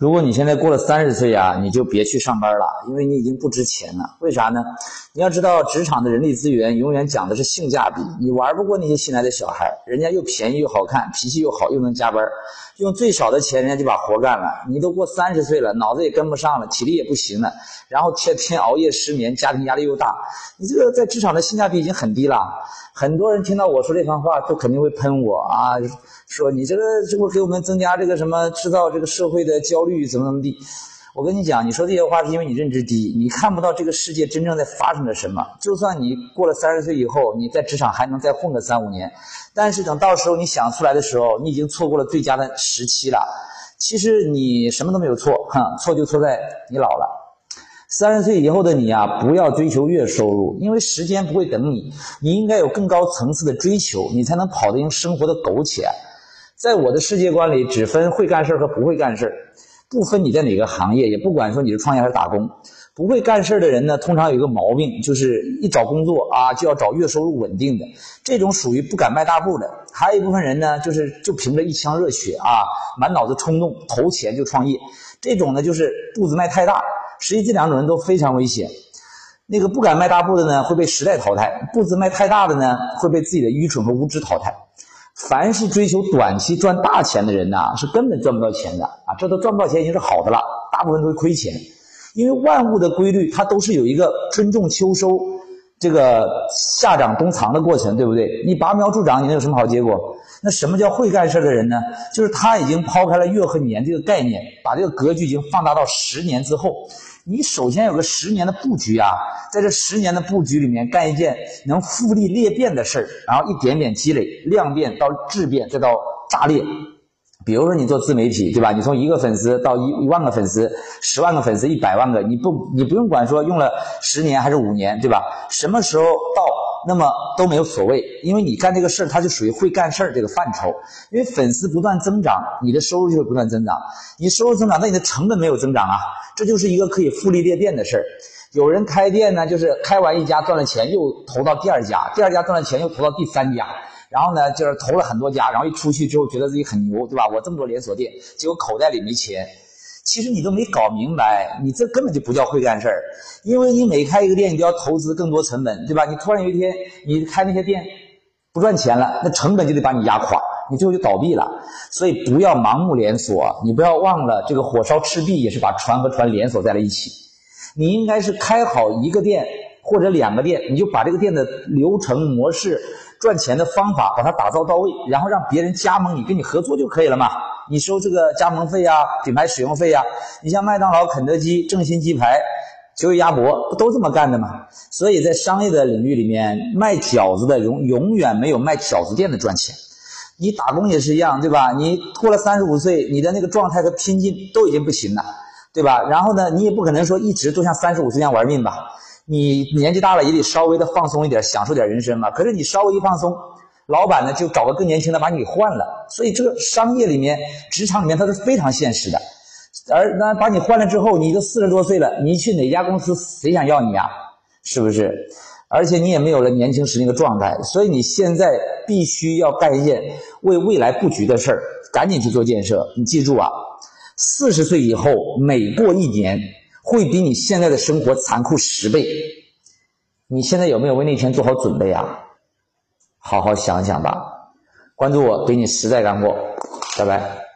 如果你现在过了三十岁啊，你就别去上班了，因为你已经不值钱了。为啥呢？你要知道，职场的人力资源永远讲的是性价比，你玩不过那些新来的小孩，人家又便宜又好看，脾气又好，又能加班，用最少的钱，人家就把活干了。你都过三十岁了，脑子也跟不上了，体力也不行了，然后天天熬夜失眠，家庭压力又大，你这个在职场的性价比已经很低了。很多人听到我说这番话，都肯定会喷我啊，说你这个这会给我们增加这个什么，制造这个社会的焦虑。怎么怎么地？我跟你讲，你说这些话是因为你认知低，你看不到这个世界真正在发生着什么。就算你过了三十岁以后，你在职场还能再混个三五年，但是等到时候你想出来的时候，你已经错过了最佳的时期了。其实你什么都没有错，哼，错就错在你老了。三十岁以后的你啊，不要追求月收入，因为时间不会等你。你应该有更高层次的追求，你才能跑得赢生活的苟且。在我的世界观里，只分会干事和不会干事儿不分你在哪个行业，也不管说你是创业还是打工。不会干事的人呢，通常有一个毛病，就是一找工作啊，就要找月收入稳定的，这种属于不敢迈大步的。还有一部分人呢，就是就凭着一腔热血啊，满脑子冲动，投钱就创业。这种呢，就是步子迈太大。实际这两种人都非常危险。那个不敢迈大步的呢，会被时代淘汰；步子迈太大的呢，会被自己的愚蠢和无知淘汰。凡是追求短期赚大钱的人呐，是根本赚不到钱的啊！这都赚不到钱已经是好的了，大部分都会亏钱。因为万物的规律，它都是有一个春种秋收、这个夏长冬藏的过程，对不对？你拔苗助长，你能有什么好结果？那什么叫会干事的人呢？就是他已经抛开了月和年这个概念，把这个格局已经放大到十年之后。你首先有个十年的布局啊，在这十年的布局里面干一件能复利裂变的事儿，然后一点点积累，量变到质变，再到炸裂。比如说你做自媒体，对吧？你从一个粉丝到一一万个粉丝，十万个粉丝，一百万个，你不你不用管说用了十年还是五年，对吧？什么时候到？那么都没有所谓，因为你干这个事儿，它就属于会干事儿这个范畴。因为粉丝不断增长，你的收入就会不断增长。你收入增长，那你的成本没有增长啊，这就是一个可以复利裂变的事儿。有人开店呢，就是开完一家赚了钱，又投到第二家，第二家赚了钱又投到第三家，然后呢，就是投了很多家，然后一出去之后觉得自己很牛，对吧？我这么多连锁店，结果口袋里没钱。其实你都没搞明白，你这根本就不叫会干事儿，因为你每开一个店，你都要投资更多成本，对吧？你突然有一天你开那些店不赚钱了，那成本就得把你压垮，你最后就倒闭了。所以不要盲目连锁，你不要忘了这个火烧赤壁也是把船和船连锁在了一起。你应该是开好一个店或者两个店，你就把这个店的流程模式、赚钱的方法把它打造到位，然后让别人加盟你，跟你合作就可以了嘛。你收这个加盟费呀、品牌使用费呀，你像麦当劳、肯德基、正新鸡排、九尾鸭脖，不都这么干的吗？所以在商业的领域里面，卖饺子的永永远没有卖饺子店的赚钱。你打工也是一样，对吧？你过了三十五岁，你的那个状态和拼劲都已经不行了，对吧？然后呢，你也不可能说一直都像三十五岁一样玩命吧？你年纪大了也得稍微的放松一点，享受点人生嘛。可是你稍微一放松，老板呢就找个更年轻的把你给换了，所以这个商业里面、职场里面它是非常现实的。而那把你换了之后，你都四十多岁了，你去哪家公司谁想要你啊？是不是？而且你也没有了年轻时那个状态，所以你现在必须要干一件为未来布局的事儿，赶紧去做建设。你记住啊，四十岁以后每过一年，会比你现在的生活残酷十倍。你现在有没有为那天做好准备啊？好好想想吧，关注我，给你实在干货，拜拜。